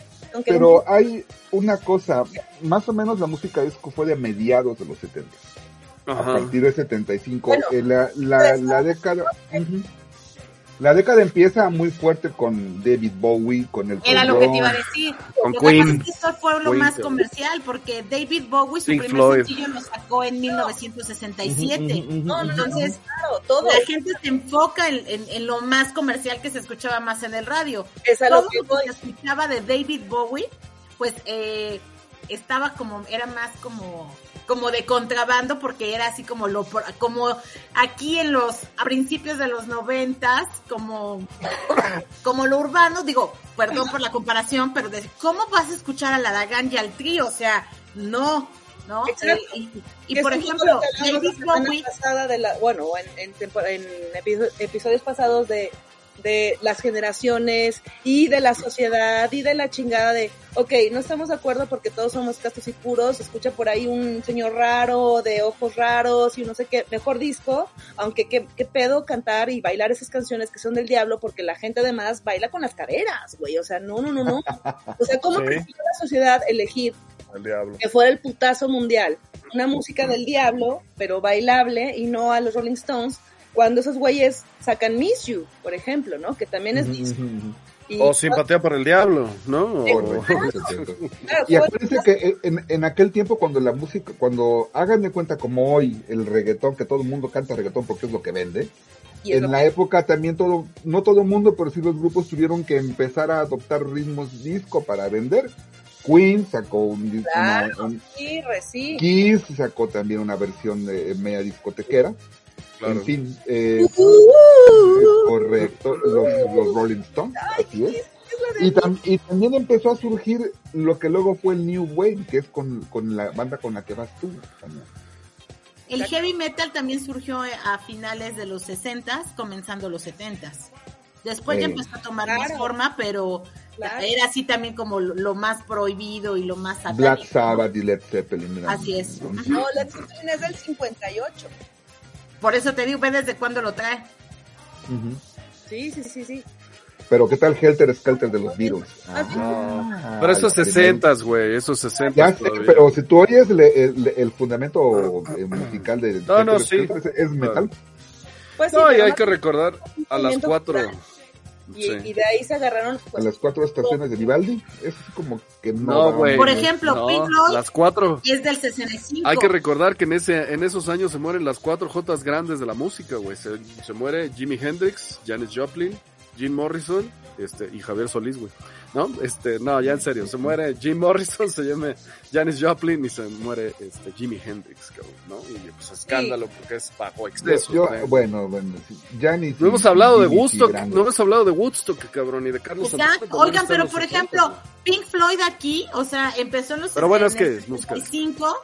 pero un- hay una cosa, más o menos la música disco fue de mediados de los 70. A Ajá. partir de 75. Bueno, Eh, la, la, la década. ujú. La década empieza muy fuerte con David Bowie, con el Era lo que te iba a decir. Con Lo que pasa Queen. es que eso fue lo Queen, más comercial, porque David Bowie, su Pink primer Floyd. sencillo lo sacó en 1967. Ujú, ujú, ujú, No, no, no, Entonces, claro, todo la gente se enfoca en, en- en lo más comercial que se escuchaba más en el radio. es a Todo lo que lo voy. que se escuchaba de David Bowie, pues eh, estaba como, era más como como de contrabando porque era así como lo como aquí en los a principios de los noventas como como lo urbano digo perdón por la comparación pero de cómo vas a escuchar a la Dagan y al trío o sea no no y, y- por ejemplo la pasada de la, bueno, en, en, en episo- episodios pasados de, de las generaciones y de la sociedad y de la chingada de, ok, no estamos de acuerdo porque todos somos castos y puros, escucha por ahí un señor raro de ojos raros y no sé qué, mejor disco, aunque qué, qué pedo cantar y bailar esas canciones que son del diablo porque la gente además baila con las caderas, güey, o sea, no, no, no, no. O sea, ¿cómo Sí. creció la sociedad elegir El diablo. que fuera el putazo mundial. Una música del diablo, pero bailable y no a los Rolling Stones, cuando esos güeyes sacan Miss You, por ejemplo, ¿no? Que también es. Y, O simpatía por el diablo, ¿no? Sí, O- claro, Y acuérdense que en, en aquel tiempo cuando la música, cuando hagan de cuenta como hoy el reggaetón, que todo el mundo canta reggaetón porque es lo que vende, en la época también todo, no todo el mundo, pero sí los grupos tuvieron que empezar a adoptar ritmos disco para vender. Queen sacó un, Claro. una- un- sí. Kiss sacó también una versión de media discotequera. Claro. En fin, eh, Uh, correcto, los, los Rolling Stones, así es. Y, tam- y también empezó a surgir lo que luego fue el New Wave, que es con, con la banda con la que vas tú. Tania. el heavy metal también surgió a finales de los 60 comenzando los 70 después ya Eh. empezó a tomar Claro. más forma pero Claro. Era así también como lo, lo más prohibido y lo más satánico. Black Sabbath y Led Zeppelin. Así es. No, Led Zeppelin es del 58. Por eso te digo, ve desde cuándo lo trae. Ujú. Sí, sí, sí, sí. Pero ¿qué tal Helter Skelter de los Beatles? Ah, sí. Ah, Pero esos. 60, güey, esos 60 Ya sé, pero si tú oyes le- el, el fundamento eh, musical de No, no, Helter sí. Skelter, es, es metal. Pues sí, No, y pero hay que recordar a las cuatro. cultural. Y, Sí. y de ahí se agarraron A pues, las cuatro estaciones de Vivaldi, es como que no. No, güey. Por ejemplo, No, Pink Floyd las cuatro. es del 65. Hay que recordar que en ese en esos años se mueren las cuatro jotas grandes de la música, güey. Se, se muere Jimi Hendrix, Janis Joplin, Jim Morrison, este y Javier Solís, güey. ¿No? Este, no, ya en serio, se muere Jim Morrison, se llama Janis Joplin y se muere este Jimi Hendrix, cabrón, ¿no? Y pues escándalo porque es bajo exceso. yo- bueno, bueno, sí. Janis no hemos hablado de Woodstock, no hemos hablado de Woodstock, cabrón, y de Carlos Santana. Exacto. también Oigan, está en pero por 70, ejemplo. Pink Floyd aquí, o sea, empezó en los Pero bueno, es que es música. 65,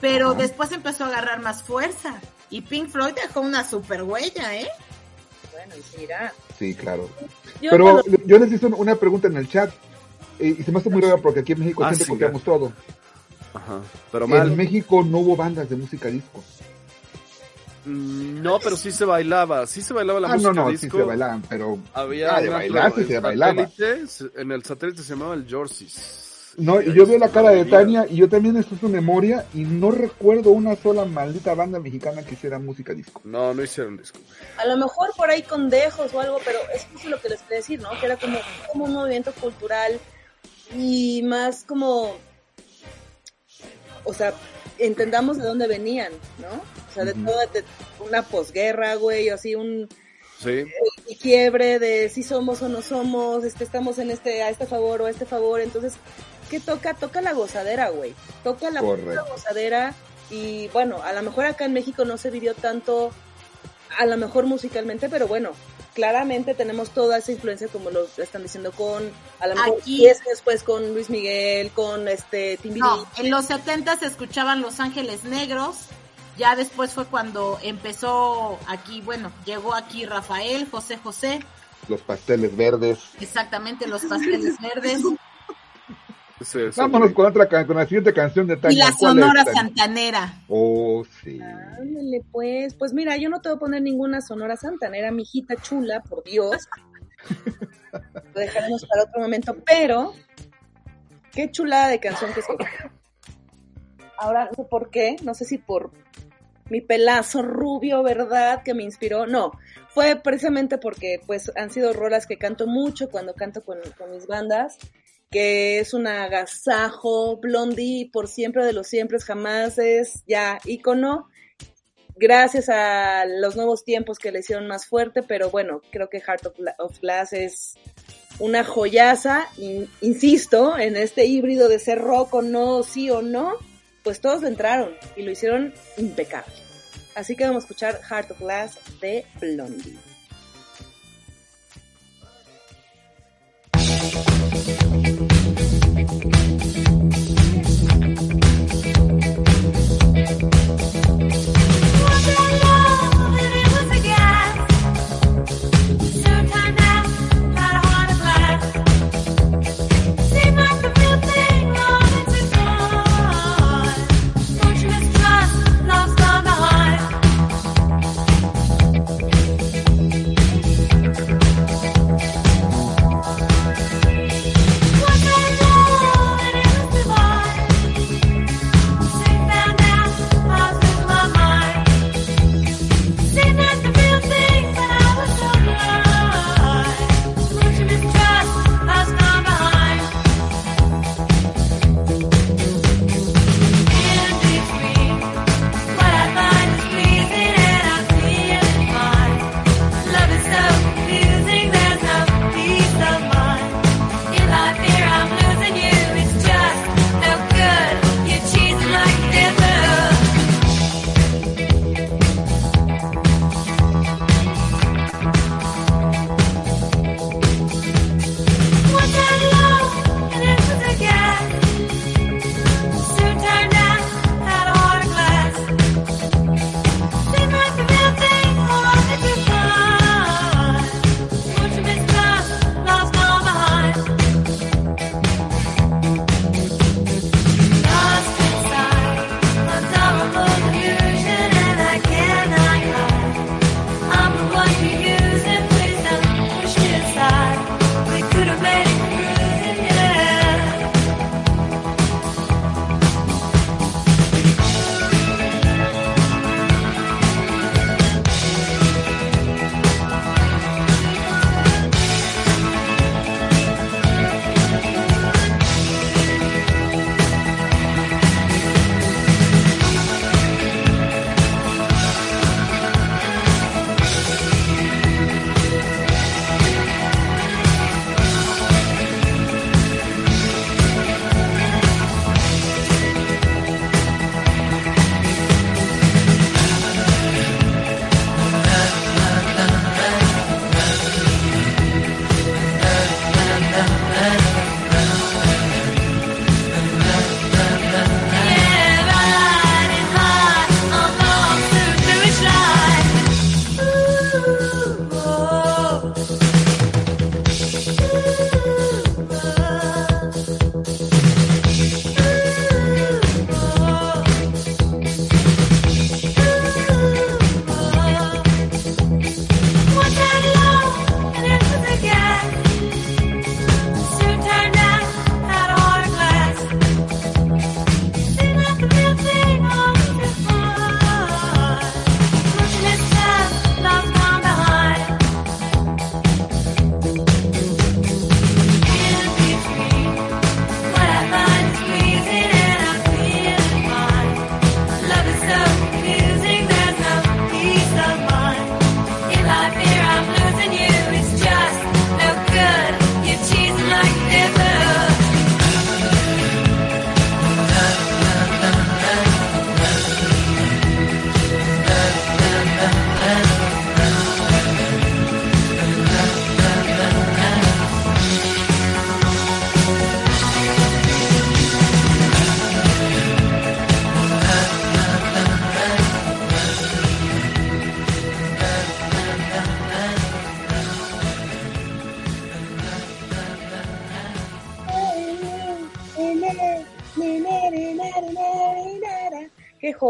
pero Ajá. después empezó a agarrar más fuerza. Y Pink Floyd dejó una super huella, ¿eh? bueno, y seguirá. Sí, claro. Yo, Pero yo les hice una pregunta en el chat. eh, Y se me hace muy raro porque aquí en México Ah, siempre sí, copiamos todo. Ajá. Pero mal. En México no hubo bandas de música disco. Mm, No, pero sí se bailaba, sí se bailaba la ah, no, música no, disco. sí se bailaban, pero Había Ah, de bailar, sí se en bailaba. en el satélite se llamaba el Jorsis. No, y yo veo la cara de Tania y yo también estoy su memoria y no recuerdo una sola maldita banda mexicana que hiciera música disco. No, no hicieron disco. a lo mejor por ahí con dejos o algo, pero es justo lo que les quería decir, ¿no? Que era como, como un movimiento cultural y más como, o sea, entendamos de dónde venían, ¿no? O sea, de toda de una posguerra, güey, o así un Sí. y quiebre de si somos o no somos, este, estamos en este, a este favor o a este favor, entonces, ¿qué toca? Toca la gozadera, güey, toca la puta gozadera y bueno, a lo mejor acá en México no se vivió tanto, a lo mejor musicalmente, pero bueno, claramente tenemos toda esa influencia como lo están diciendo con, a lo mejor Aquí- 10 después con Luis Miguel, con este Timbiri. No, en los 70 se escuchaban Los Ángeles Negros. Ya después fue cuando empezó aquí, bueno, llegó aquí Rafael, José José, Los pasteles verdes. exactamente los pasteles verdes Vámonos con otra can- con la siguiente canción de Tania. y la ¿Cuál es, Sonora? Santanera. Oh, sí. Ándale, pues, pues mira, yo no te voy a poner ninguna sonora santanera, mi hijita chula, por Dios. Lo dejaremos para otro momento, pero qué chulada de canción que escogí. Ahora, no sé por qué, no sé si por mi pelazo rubio, ¿verdad? Que me inspiró. No, fue precisamente porque pues han sido rolas que canto mucho cuando canto con, con mis bandas, que es un agasajo, Blondie, por siempre de los siempre, jamás es ya ícono. Gracias a los nuevos tiempos que le hicieron más fuerte, pero bueno, creo que Heart of, Gla- of Glass es una joyaza, in- insisto, en este híbrido de ser rock o no, sí o no, pues todos entraron y lo hicieron impecable. Así que vamos a escuchar Heart of Glass de Blondie.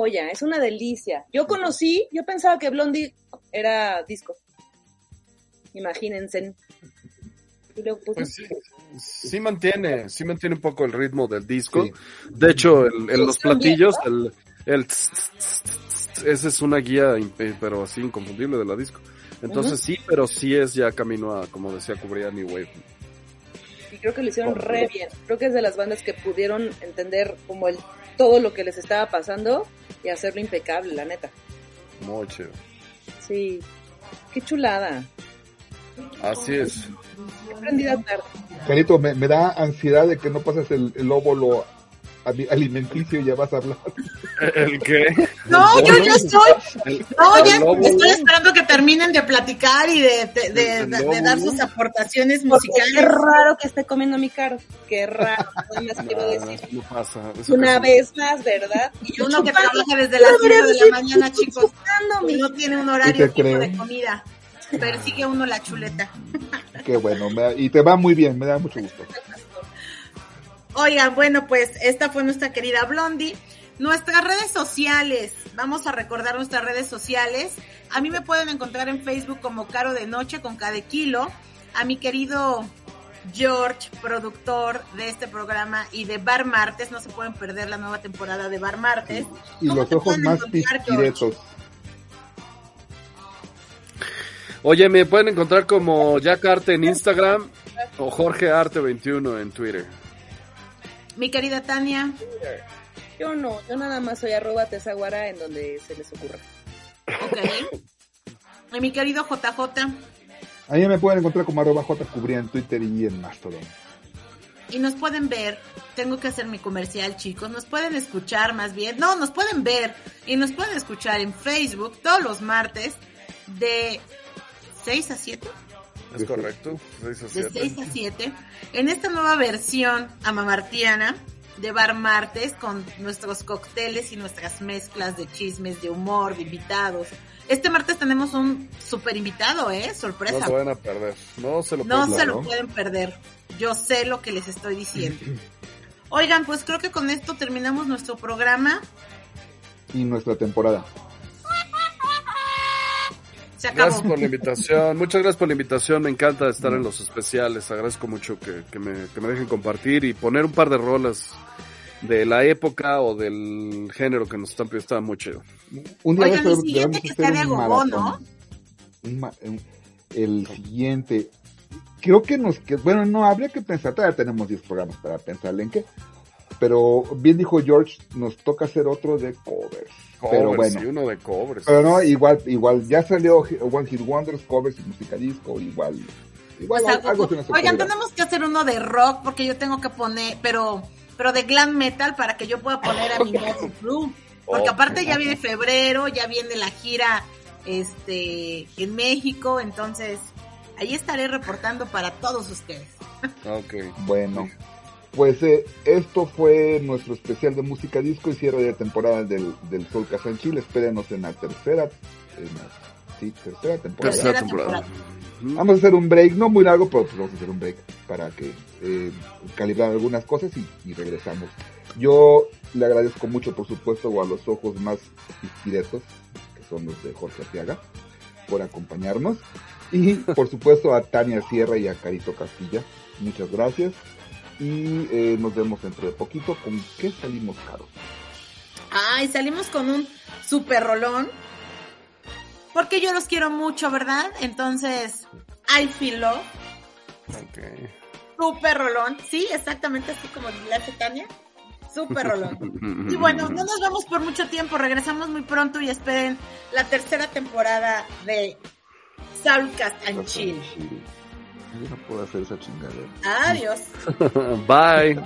Joya, es una delicia. Yo conocí, yo pensaba que Blondie era disco. Imagínense. Pues, sí, sí mantiene, sí mantiene un poco el ritmo del disco. Sí. De hecho, el- en los platillos, el, el tss, tss, tss, tss, ese es una guía, impe- pero así inconfundible de la disco. Entonces sí, pero sí es ya camino a, como decía, cubrir a New Wave. y creo que lo hicieron re bien. Creo que es de las bandas que pudieron entender como el todo lo que les estaba pasando y hacerlo impecable, la neta. Muy chido. Sí. Qué chulada. Así es. Qué prendida tarde. Carito, me, me da ansiedad de que no pases el, el óvulo ali- alimenticio y ya vas a hablar. ¿El qué? No, yo ya estoy. El- No, ya lobo. estoy esperando que terminen de platicar y de, de, de- El de- de lobo. dar sus aportaciones Porque qué musicales. raro que esté comiendo mi caro. Qué raro. Nada más quiero No, decir. no pasa. Eso Una vez más, ¿verdad? Y Uno que trabaja desde las 9 de la mañana, chicos, no tiene un horario te fijo creo. de comida. Persigue uno la chuleta. Qué bueno, me da- y te va muy bien, me da mucho gusto. Oigan, bueno, pues esta fue nuestra querida Blondie. Nuestras redes sociales, vamos a recordar nuestras redes sociales. A mí me pueden encontrar en Facebook como Caro de Noche con cada kilo. A mi querido George, productor de este programa y de Bar Martes, no se pueden perder la nueva temporada de Bar Martes. Y ¿Cómo los ojos más pispiretos. Oye, me pueden encontrar como Jack Arte en Instagram o Jorge Arte 21 en Twitter. Mi querida Tania, Yo no, yo nada más soy arroba tesaguara en donde se les ocurra. ok. Y mi querido JJ, A mí me pueden encontrar como arroba jcubría en Twitter y en Mastodon. y nos pueden ver. Tengo que hacer mi comercial, chicos. Nos pueden escuchar más bien. No, nos pueden ver y nos pueden escuchar en Facebook todos los martes de 6 a 7. ¿Es correcto? Seis a De siete. 6 a 7. En esta nueva versión amamartiana de Bar Martes con nuestros cócteles y nuestras mezclas de chismes, de humor, de invitados. Este martes tenemos un super invitado, ¿eh? No Sorpresa. se van a perder. No se lo No pueden se lo pueden perder. Yo sé lo que les estoy diciendo. Oigan, pues creo que con esto terminamos nuestro programa. Y nuestra temporada. Se acabó. Gracias por la invitación. Muchas gracias por la invitación. Me encanta estar en los especiales. Agradezco mucho que, que me, que me dejen compartir y poner un par de rolas de la época o del género que nos están pidiendo. Estaba muy chido. Un día Oigan, el siguiente que sea de agogó, un- el siguiente. Creo que nos que bueno, no habría que pensar, todavía tenemos 10 programas para pensarle en qué. Pero bien dijo George, nos toca hacer otro de covers. pero bueno. sí, uno de covers. Pero no, igual, igual, ya salió One Hit Wonders, covers y música disco, igual. Igual Pues algo, algo- se nos Oigan, tenemos que hacer uno de rock porque yo tengo que poner, pero pero de glam metal para que yo pueda poner a mi Motley Crue. Porque Oh. aparte ya viene febrero, ya viene la gira este en México, entonces ahí estaré reportando para todos ustedes. Ok. Bueno, pues eh, esto fue nuestro especial de música disco y cierre de temporada del, del Sol Casa en Chile. Espérenos en la tercera, en la- sí, tercera temporada. Tercera temporada. Vamos a hacer un break, no muy largo, pero pues vamos a hacer un break para que eh, calibrar algunas cosas y, y regresamos. Yo le agradezco mucho, por supuesto, a los ojos más directos, que son los de Jorge Arteaga, por acompañarnos. Y, por supuesto, a Tania Sierra y a Carito Castilla. Muchas gracias. Y eh, nos vemos dentro de poquito. ¿Con qué salimos, Caro? Ay, salimos con un super rolón. Porque yo los quiero mucho, ¿verdad? Entonces, I feel love. Ok. Super rolón. Sí, exactamente así como hace Tania. Super rolón. Y bueno, no nos vamos por mucho tiempo. Regresamos muy pronto y esperen la tercera temporada de Soulcast and Chill. Yo no puedo hacer esa chingadera. Adiós. Bye.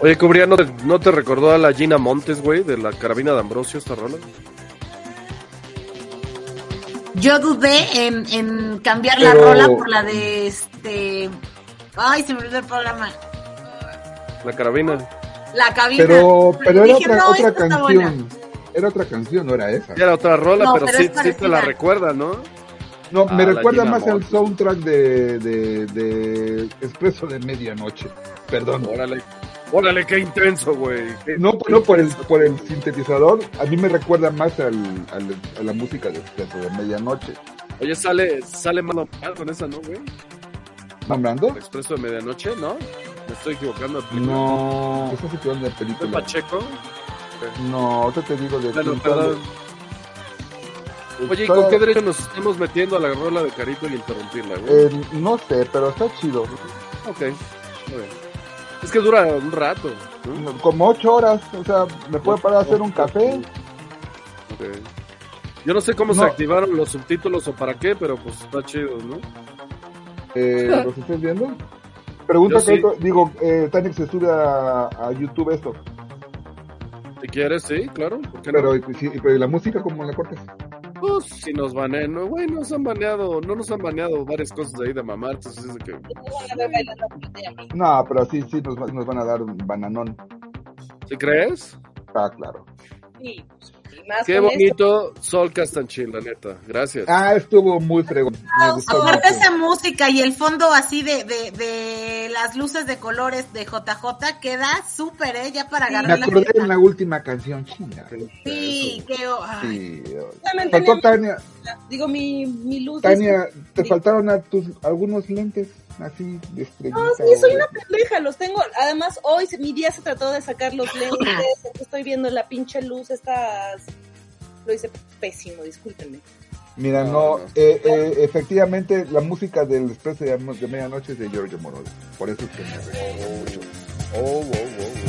Oye, Cubría, ¿no te, ¿no te recordó a la Gina Montes, güey, de la carabina de Ambrosio esta rola? Yo dudé en, en cambiar la rola por la de este. Ay, se me olvidó el programa. La carabina. La cabina. Pero, pero era Dije, otra, no, canción. Era otra canción, no era esa. Era otra rola, No, pero, pero sí, sí te la recuerda, ¿no? No, me Ah, recuerda más al soundtrack de, de, de Expreso de Medianoche. Perdón. Órale. Órale, qué intenso, güey. No, no por el, por el sintetizador, a mí me recuerda más al, al- a la música de Expreso de Medianoche. Oye, sale, sale mano con esa, ¿no, güey? ¿Nombrando? El expreso de medianoche, ¿no? Me estoy equivocando. de película. No. ¿Estás equivocando de ¿Fue película? Pacheco? No, ahorita te digo de perdón. Oye, ¿y con qué derecho nos estamos metiendo a la rola de Carito y interrumpirla, güey? eh, no sé, pero está chido. Ok, muy bien. Es que dura un rato. ¿no? Como ocho horas, o sea, me puede parar a hacer un café. Ok. Yo no sé cómo se activaron los subtítulos o para qué, pero pues está chido, ¿no? Eh, ¿Los estás viendo? Pregunta Yo que sí. digo, eh, Tanix se sube a, a YouTube esto, Si quieres, sí, claro. ¿por qué pero, no? sí, pero ¿y la música cómo la cortas? Pues si nos banean, no, güey, nos han baneado, no nos han baneado varias cosas ahí de mamar, entonces es de que... No, pero sí, sí, nos, va- nos van a dar un bananón. ¿Sí crees? Ah, claro. Sí, y más Qué con esto. bonito Sol Castanchín, la neta. Gracias. Ah, estuvo muy fregón. Me Aparte esa música y el fondo así de, de, de las luces de colores de JJ queda súper, ¿eh? Ya para Me agarrar la acordé fiesta. en la última canción china. Sí, que... ay. Sí. Faltó Tania. Digo, mi, mi luz. Tania, es- te faltaron a tus algunos lentes así de estrellita. No, sí, soy una pendeja, los tengo. Además, hoy mi día se trató de sacar los lentes. Estoy viendo la pinche luz, estas. Lo hice pésimo, discúlpenme. Mira, No, eh, eh, efectivamente la música del Expreso de, de Medianoche es de Giorgio Moroder. Por eso es que me mucho. Oh, wow, wow,